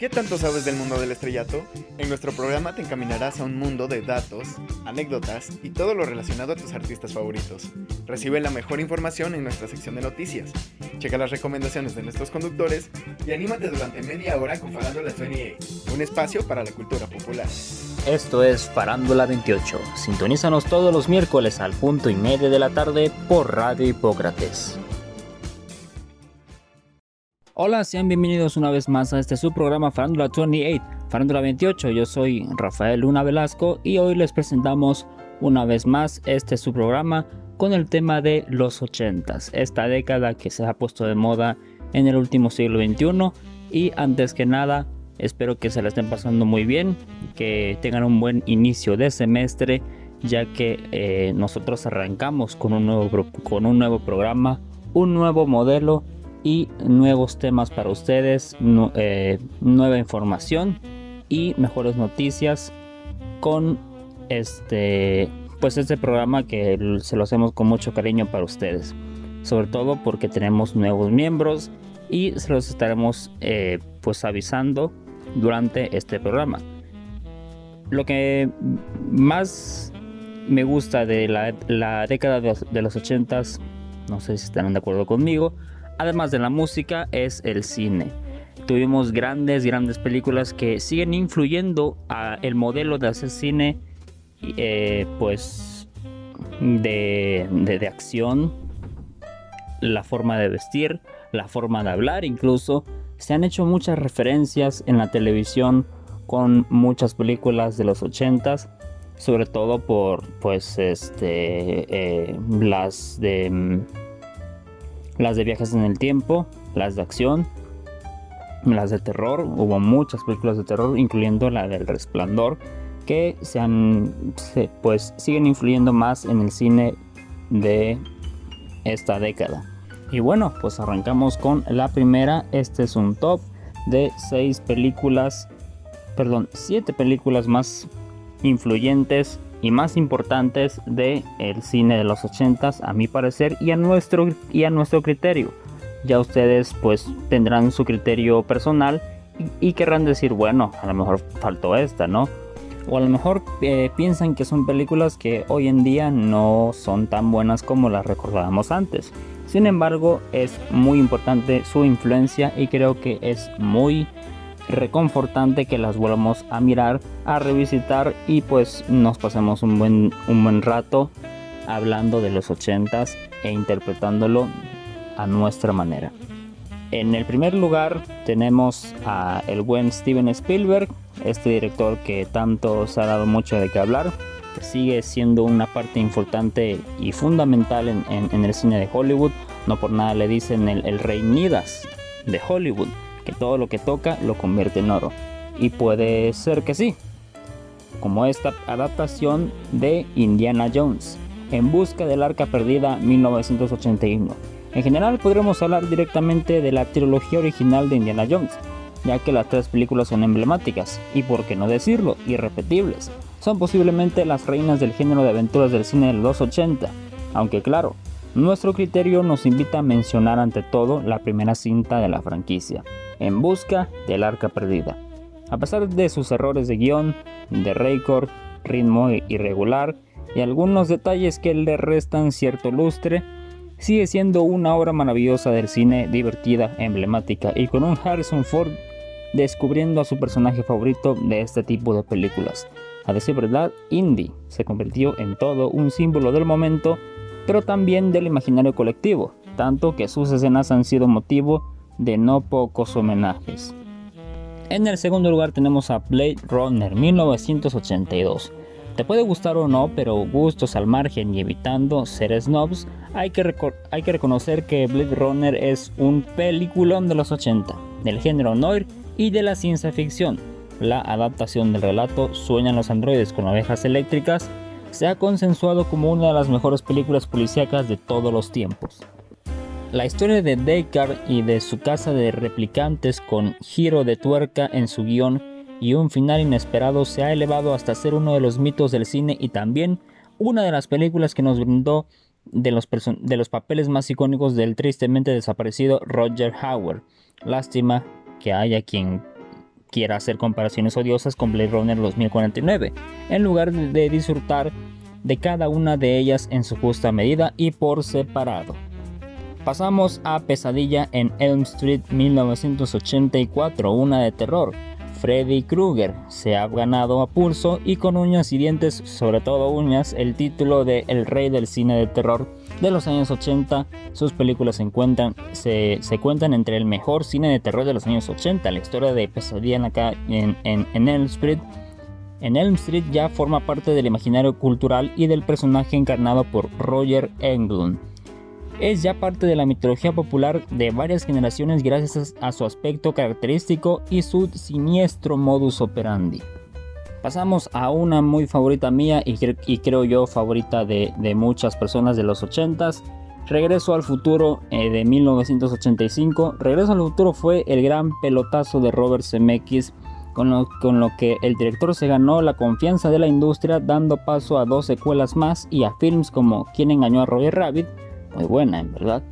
¿Qué tanto sabes del mundo del estrellato? En nuestro programa te encaminarás a un mundo de datos, anécdotas y todo lo relacionado a tus artistas favoritos. Recibe la mejor información en nuestra sección de noticias. Checa las recomendaciones de nuestros conductores y anímate durante media hora con Farándula 28, un espacio para la cultura popular. Esto es Farándula 28. Sintonízanos todos los miércoles al punto y medio de la tarde por Radio Hipócrates. Hola, sean bienvenidos una vez más a este su programa Farándula 28, Farándula 28. Yo soy Rafael Luna Velasco y hoy les presentamos una vez más este su programa con el tema de los 80s, esta década que se ha puesto de moda en el último siglo XXI. Y antes que nada, espero que se la estén pasando muy bien, que tengan un buen inicio de semestre, ya que eh, nosotros arrancamos con un, nuevo, con un nuevo programa, un nuevo modelo y nuevos temas para ustedes, eh, nueva información y mejores noticias con este pues este programa que se lo hacemos con mucho cariño para ustedes. Sobre todo porque tenemos nuevos miembros y se los estaremos eh, pues avisando durante este programa. Lo que más me gusta de la, la década de, de los 80s no sé si estarán de acuerdo conmigo además de la música, es el cine. Tuvimos grandes, grandes películas que siguen influyendo a el modelo de hacer cine, eh, pues, de, de acción, la forma de vestir, la forma de hablar incluso. Se han hecho muchas referencias en la televisión con muchas películas de los 80s, sobre todo por pues este eh, las de mm, las de viajes en el tiempo, las de acción, las de terror. Hubo muchas películas de terror, incluyendo la del Resplandor, que se han, pues siguen influyendo más en el cine de esta década. Y bueno, pues arrancamos con la primera. Este es un top de seis películas, perdón, siete películas más influyentes y más importantes del el cine de los 80 a mi parecer y a nuestro y a nuestro criterio. Ya ustedes pues tendrán su criterio personal y, querrán decir, bueno, a lo mejor faltó esta, ¿no? O a lo mejor eh, piensan que son películas que hoy en día no son tan buenas como las recordábamos antes. Sin embargo, es muy importante su influencia y creo que es muy reconfortante que las volvamos a mirar, a revisitar y pues nos pasemos un buen, un buen rato hablando de los 80s e interpretándolo a nuestra manera. En el primer lugar tenemos a el buen Steven Spielberg, este director que tanto se ha dado mucho de qué hablar, sigue siendo una parte importante y fundamental en, el cine de Hollywood. No por nada le dicen el, rey Midas de Hollywood todo lo que toca lo convierte en oro. Y puede ser que sí, como esta adaptación de Indiana Jones, En Busca del Arca Perdida 1981. En general podremos hablar directamente de la trilogía original de Indiana Jones, ya que las tres películas son emblemáticas y, por qué no decirlo, irrepetibles. Son posiblemente las reinas del género de aventuras del cine de los 80, aunque claro, nuestro criterio nos invita a mencionar ante todo la primera cinta de la franquicia, En busca del arca perdida. A pesar de sus errores de guion, de récord, ritmo irregular y algunos detalles que le restan cierto lustre, sigue siendo una obra maravillosa del cine, divertida, emblemática y con un Harrison Ford descubriendo a su personaje favorito de este tipo de películas. A decir verdad, Indy se convirtió en todo un símbolo del momento pero también del imaginario colectivo, tanto que sus escenas han sido motivo de no pocos homenajes. En el segundo lugar tenemos a Blade Runner 1982. Te puede gustar o no, pero gustos al margen y evitando ser snobs, hay que, hay que reconocer que Blade Runner es un peliculón de los 80, del género noir y de la ciencia ficción. La adaptación del relato Sueñan los androides con ovejas eléctricas se ha consensuado como una de las mejores películas policíacas de todos los tiempos. La historia de Deckard y de su casa de replicantes con giro de tuerca en su guion y un final inesperado se ha elevado hasta ser uno de los mitos del cine y también una de las películas que nos brindó de los, de los papeles más icónicos del tristemente desaparecido Roger Howard. Lástima que haya quien quiera hacer comparaciones odiosas con Blade Runner 2049, en lugar de disfrutar de cada una de ellas en su justa medida y por separado. Pasamos a Pesadilla en Elm Street 1984, una de terror. Freddy Krueger se ha ganado a pulso y con uñas y dientes, sobre todo uñas, el título de El Rey del Cine de Terror de los años 80. Sus películas se, cuentan entre el mejor cine de terror de los años 80. La historia de Pesadilla acá en, en, en Elm Street en Elm Street ya forma parte del imaginario cultural y del personaje encarnado por Roger Englund. Es ya parte de la mitología popular de varias generaciones gracias a su aspecto característico y su siniestro modus operandi. Pasamos a una muy favorita mía y, creo yo favorita de, muchas personas de los 80s. Regreso al futuro eh, de 1985. Regreso al futuro fue el gran pelotazo de Robert Zemeckis con lo, que el director se ganó la confianza de la industria dando paso a dos secuelas más y a films como Quien engañó a Roger Rabbit, muy buena en verdad.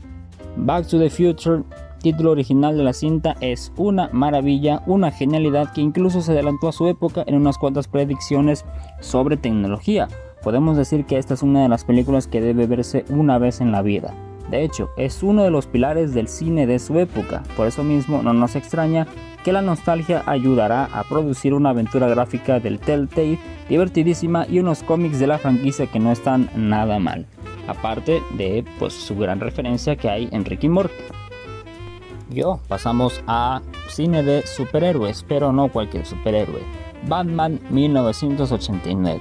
Back to the Future, título original de la cinta, es una maravilla, una genialidad que incluso se adelantó a su época en unas cuantas predicciones sobre tecnología. Podemos decir que esta es una de las películas que debe verse una vez en la vida. De hecho, es uno de los pilares del cine de su época, por eso mismo no nos extraña que la nostalgia ayudará a producir una aventura gráfica del Telltale divertidísima y unos cómics de la franquicia que no están nada mal, aparte de pues, su gran referencia que hay en Ricky Morty. Yo pasamos a cine de superhéroes, pero no cualquier superhéroe. Batman 1989.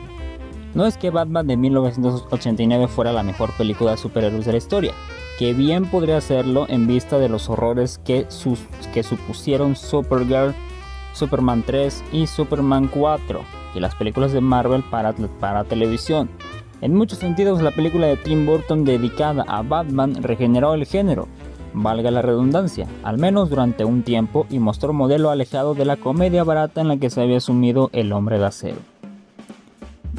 No es que Batman de 1989 fuera la mejor película de superhéroes de la historia, que bien podría hacerlo en vista de los horrores que, que supusieron Supergirl, Superman 3 y Superman 4 y las películas de Marvel para, para televisión. En muchos sentidos, la película de Tim Burton dedicada a Batman regeneró el género, valga la redundancia, al menos durante un tiempo y mostró un modelo alejado de la comedia barata en la que se había sumido el hombre de acero.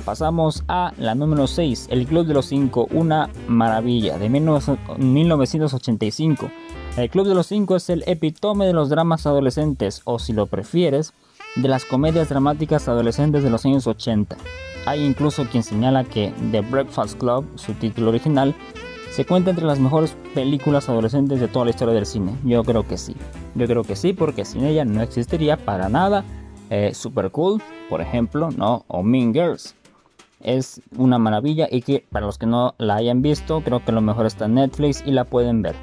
Pasamos a la número 6, El Club de los 5, una maravilla, de 1985. El Club de los 5 es el epitome de los dramas adolescentes, o si lo prefieres, de las comedias dramáticas adolescentes de los años 80. Hay incluso quien señala que The Breakfast Club, su título original, se cuenta entre las mejores películas adolescentes de toda la historia del cine. Yo creo que sí. Yo creo que sí, porque sin ella no existiría para nada eh, Super Cool, por ejemplo, ¿no? O Mean Girls es una maravilla y que para los que no la hayan visto, creo que lo mejor está en Netflix y la pueden ver.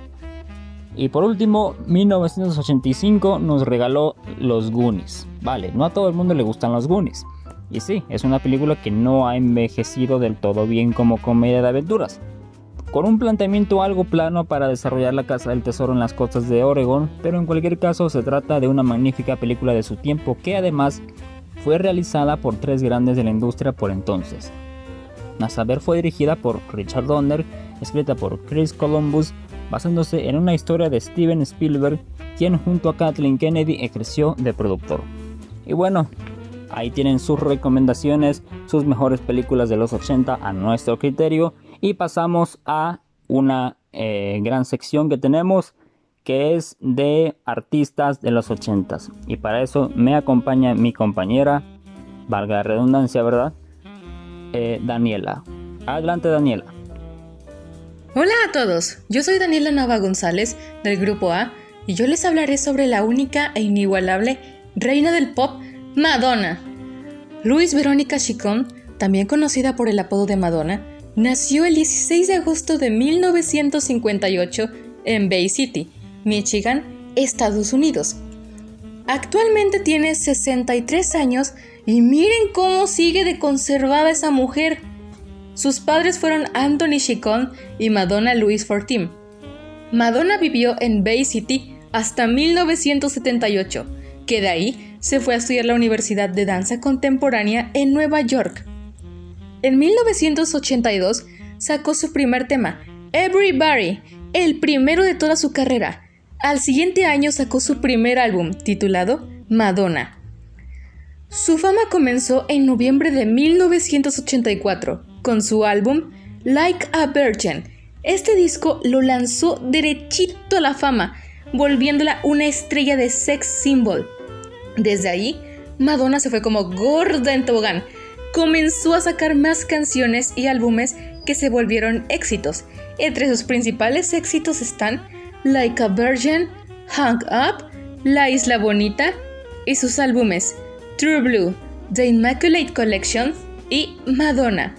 Y por último, 1985 nos regaló Los Goonies. Vale, no a todo el mundo le gustan los Goonies. Y sí, es una película que no ha envejecido del todo bien como comedia de aventuras. Con un planteamiento algo plano para desarrollar la Casa del Tesoro en las costas de Oregon, pero en cualquier caso se trata de una magnífica película de su tiempo que además fue realizada por tres grandes de la industria por entonces. A saber, fue dirigida por Richard Donner, escrita por Chris Columbus, basándose en una historia de Steven Spielberg, quien junto a Kathleen Kennedy ejerció de productor. Y bueno, ahí tienen sus recomendaciones, sus mejores películas de los 80 a nuestro criterio. Y pasamos a una eh, gran sección que tenemos que es de artistas de los 80 y para eso me acompaña mi compañera, valga la redundancia, ¿verdad? Eh, Daniela. Adelante Daniela. Hola a todos, yo soy Daniela Nava González del Grupo A y yo les hablaré sobre la única e inigualable reina del pop, Madonna. Luis Verónica Chicón, también conocida por el apodo de Madonna, nació el 16 de agosto de 1958 en Bay City, Michigan, Estados Unidos. Actualmente tiene 63 años y miren cómo sigue de conservada esa mujer. Sus padres fueron Anthony Chicon y Madonna Louise Fortin. Madonna vivió en Bay City hasta 1978, que de ahí se fue a estudiar la Universidad de Danza Contemporánea en Nueva York. En 1982 sacó su primer tema, Everybody, el primero de toda su carrera, al siguiente año sacó su primer álbum, titulado Madonna. Su fama comenzó en noviembre de 1984 con su álbum Like a Virgin. Este disco lo lanzó derechito a la fama, volviéndola una estrella de sex symbol. Desde ahí, Madonna se fue como gorda en tobogán. Comenzó a sacar más canciones y álbumes que se volvieron éxitos. Entre sus principales éxitos están Like a Virgin, Hung Up, La Isla Bonita y sus álbumes True Blue, The Immaculate Collection y Madonna.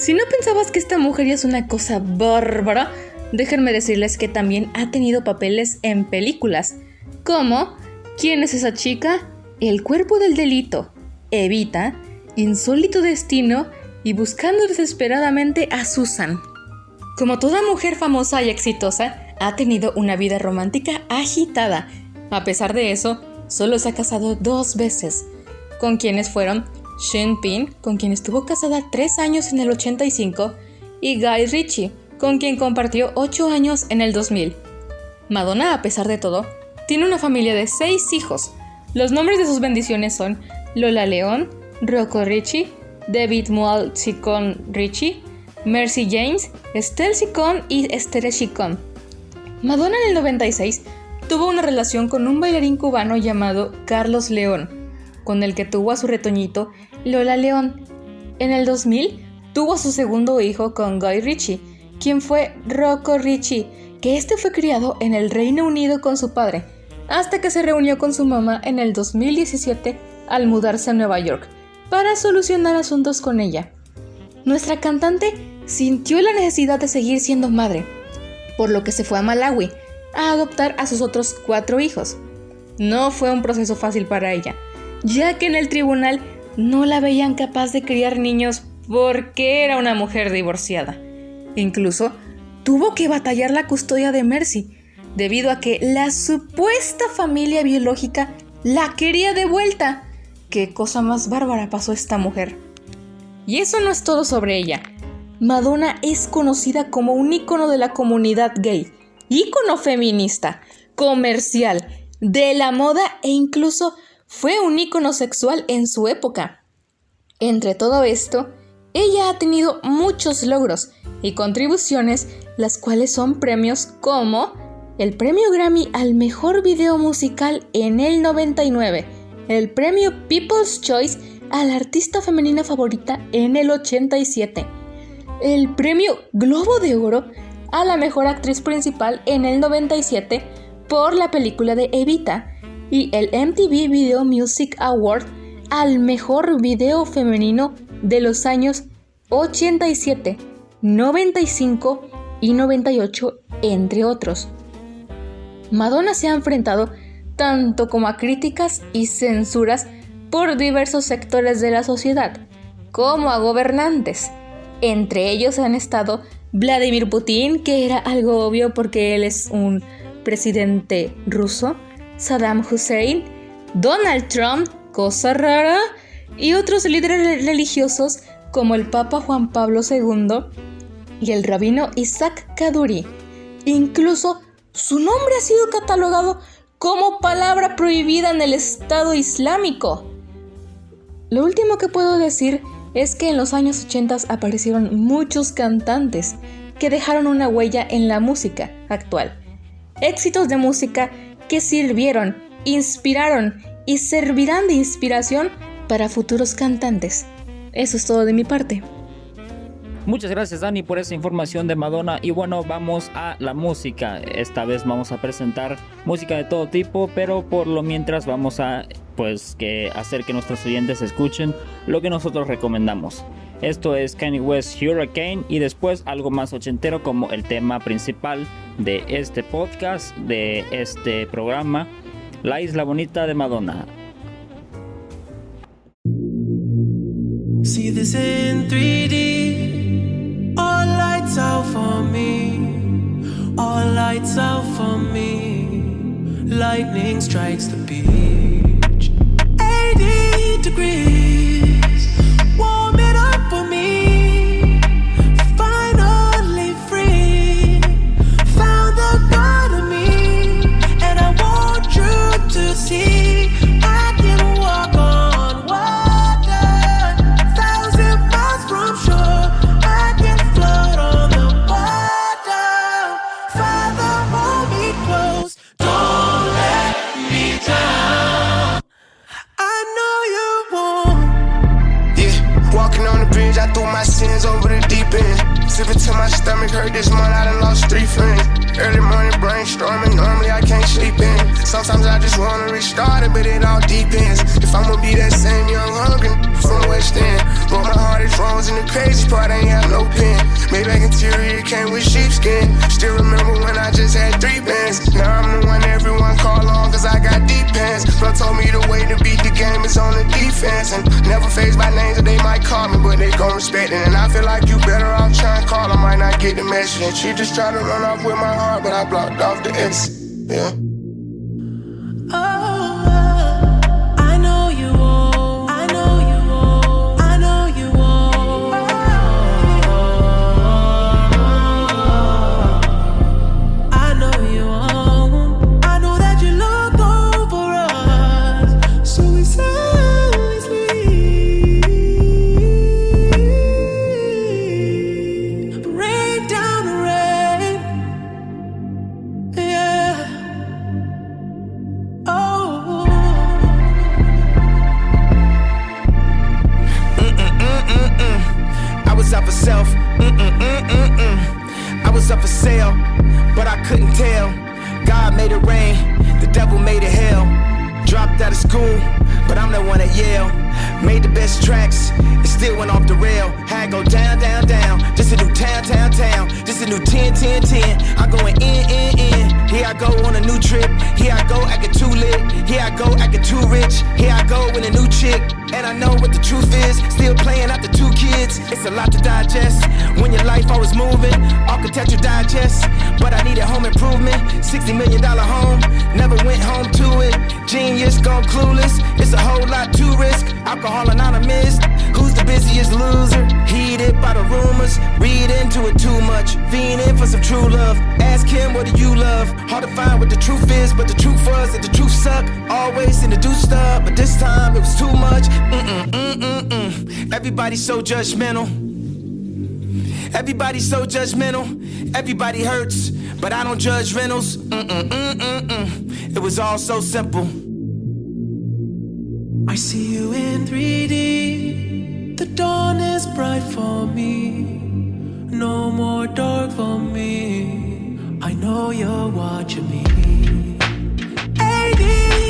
Si no pensabas que esta mujer es una cosa bárbara, déjenme decirles que también ha tenido papeles en películas, como ¿Quién es esa chica? El cuerpo del delito, Evita, Insólito Destino y Buscando desesperadamente a Susan. Como toda mujer famosa y exitosa, ha tenido una vida romántica agitada. A pesar de eso, solo se ha casado dos veces, con quienes fueron Shin Pin, con quien estuvo casada tres años en el 85, y Guy Ritchie, con quien compartió ocho años en el 2000. Madonna, a pesar de todo, tiene una familia de seis hijos. Los nombres de sus bendiciones son Lola León, Rocco Ritchie, David Mual Chicón Ritchie, Mercy James, Estelle Chicón y Esther Chicón. Madonna en el 96 tuvo una relación con un bailarín cubano llamado Carlos León, con el que tuvo a su retoñito Lola León. En el 2000 tuvo su segundo hijo con Guy Ritchie, quien fue Rocco Ritchie, que este fue criado en el Reino Unido con su padre, hasta que se reunió con su mamá en el 2017 al mudarse a Nueva York para solucionar asuntos con ella. Nuestra cantante sintió la necesidad de seguir siendo madre, por lo que se fue a Malawi a adoptar a sus otros cuatro hijos. No fue un proceso fácil para ella, ya que en el tribunal no la veían capaz de criar niños porque era una mujer divorciada. Incluso tuvo que batallar la custodia de Mercy, debido a que la supuesta familia biológica la quería de vuelta. Qué cosa más bárbara pasó esta mujer. Y eso no es todo sobre ella. Madonna es conocida como un ícono de la comunidad gay, ícono feminista, comercial, de la moda e incluso fue un ícono sexual en su época. Entre todo esto, ella ha tenido muchos logros y contribuciones, las cuales son premios como el premio Grammy al mejor video musical en el 99, el premio People's Choice a la artista femenina favorita en el 87, el premio Globo de Oro a la mejor actriz principal en el 97 por la película de Evita y el MTV Video Music Award al mejor video femenino de los años 87, 95 y 98, entre otros. Madonna se ha enfrentado tanto como a críticas y censuras por diversos sectores de la sociedad, como a gobernantes. Entre ellos han estado Vladimir Putin, que era algo obvio porque él es un presidente ruso, Saddam Hussein, Donald Trump, cosa rara, y otros líderes religiosos como el Papa Juan Pablo II y el rabino Isaac Kaduri. Incluso su nombre ha sido catalogado como palabra prohibida en el Estado Islámico. Lo último que puedo decir es que en los años 80 aparecieron muchos cantantes que dejaron una huella en la música actual. Éxitos de música que sirvieron, inspiraron y servirán de inspiración para futuros cantantes. Eso es todo de mi parte. Muchas gracias Dani por esa información de Madonna y bueno vamos a la música. Esta vez vamos a presentar música de todo tipo, pero por lo mientras vamos a pues que hacer que nuestros oyentes escuchen lo que nosotros recomendamos. Esto es Kanye West Hurricane y después algo más ochentero como el tema principal de este podcast, de este programa, La Isla Bonita de Madonna. See this in 3D. All lights out for me. All lights out for me. Lightning strikes the beach. 80 it, but it all depends. If I'ma be that same young hungry from West End. But my heart is frozen, the crazy part I ain't have no pen. Maybach interior came with sheepskin. Still remember when I just had three bands. Now I'm the one everyone call on, cause I got deep pants. Bro told me the way to beat the game is on the defense. And never face my names that they might call me, but they gon' respect it. And I feel like you better off trying to call, I might not get the message. And she just try to run off with my heart, but I blocked off the X. Yeah. for self. Mm-mm-mm-mm-mm. I was up for sale, but I couldn't tell. God made it rain, the devil made it hell. Dropped out of school, but I'm the one at Yale. Made the best tracks, it still went off the rail. Had go down, down, down. This a new town, town, town. This a new 10, 10, 10. I going in, in, in. Here I go on a new trip. Here I go acting too lit. Here I go acting too rich. Here I go with a new chick. And I know what the truth is. Still playing out the two kids. It's a lot to digest. When your life always moving, architecture digest. But I needed home improvement. $60 million home. Never went home to it. Genius gone clueless. It's a whole lot to Alcohol Anonymous, who's the busiest loser? Heated by the rumors, read into it too much. Fiending for some true love. Ask him, what do you love? Hard to find what the truth is, but the truth was that the truth sucked. Always in the do stuff, but this time it was too much. Mm-mm, mm-mm, mm. Everybody's so judgmental. Everybody's so judgmental. Everybody hurts, but I don't judge rentals. Mm-mm, mm-mm, mm. It was all so simple. I see you in 3D. The dawn is bright for me. No more dark for me. I know you're watching me. 80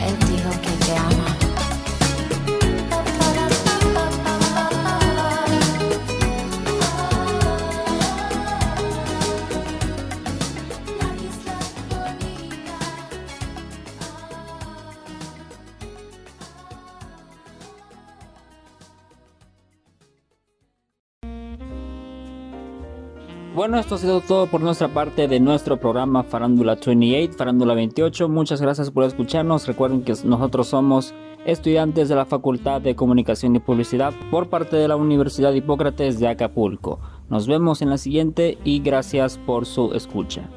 empty hotel. Bueno, esto ha sido todo por nuestra parte de nuestro programa Farándula 28, Farándula 28. Muchas gracias por escucharnos. Recuerden que nosotros somos estudiantes de la Facultad de Comunicación y Publicidad por parte de la Universidad Hipócrates de Acapulco. Nos vemos en la siguiente y gracias por su escucha.